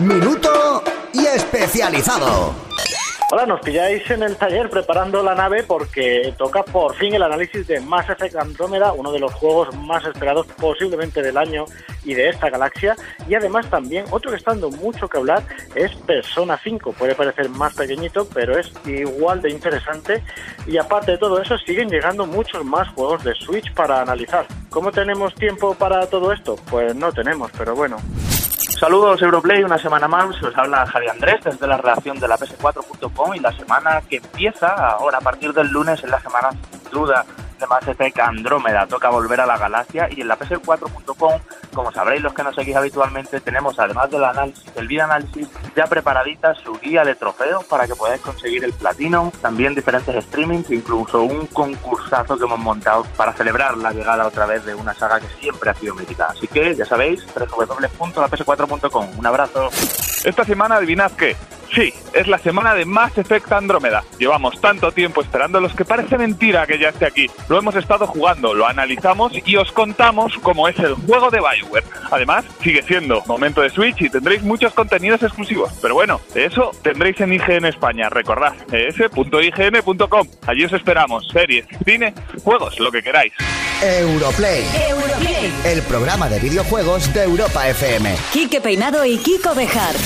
minuto y especializado. Hola, nos pilláis en el taller preparando la nave porque toca por fin el análisis de Mass Effect Andrómeda, uno de los juegos más esperados posiblemente del año y de esta galaxia. Y además también otro que está dando mucho que hablar es Persona 5. Puede parecer más pequeñito, pero es igual de interesante. Y aparte de todo eso, siguen llegando muchos más juegos de Switch para analizar. ¿Cómo tenemos tiempo para todo esto? Pues no tenemos, pero bueno. Saludos Europlay, una semana más, os habla Javier Andrés desde la redacción de la PS4.com y la semana que empieza ahora a partir del lunes es la semana sin duda de Mass Effect Andrómeda, toca volver a la galaxia y en la PS4.com, como sabréis los que nos seguís habitualmente, tenemos además del análisis, del video análisis, ya preparadita su guía de trofeos para que podáis conseguir el platino, también diferentes streamings, incluso un concursazo que hemos montado para celebrar la llegada otra vez de una saga que siempre ha sido mítica. Así que ya sabéis, www.laps4.com. Un abrazo. Esta semana adivinad qué. Sí, es la semana de Mass Effect Andrómeda. Llevamos tanto tiempo esperando los que parece mentira que ya esté aquí. Lo hemos estado jugando, lo analizamos y os contamos cómo es el juego de Bioware. Además, sigue siendo momento de Switch y tendréis muchos contenidos exclusivos. Pero bueno, eso tendréis en IGN España. Recordad, es.ign.com. Allí os esperamos. Series, cine, juegos, lo que queráis. Europlay. Europlay. El programa de videojuegos de Europa FM. Quique Peinado y Kiko Bejar.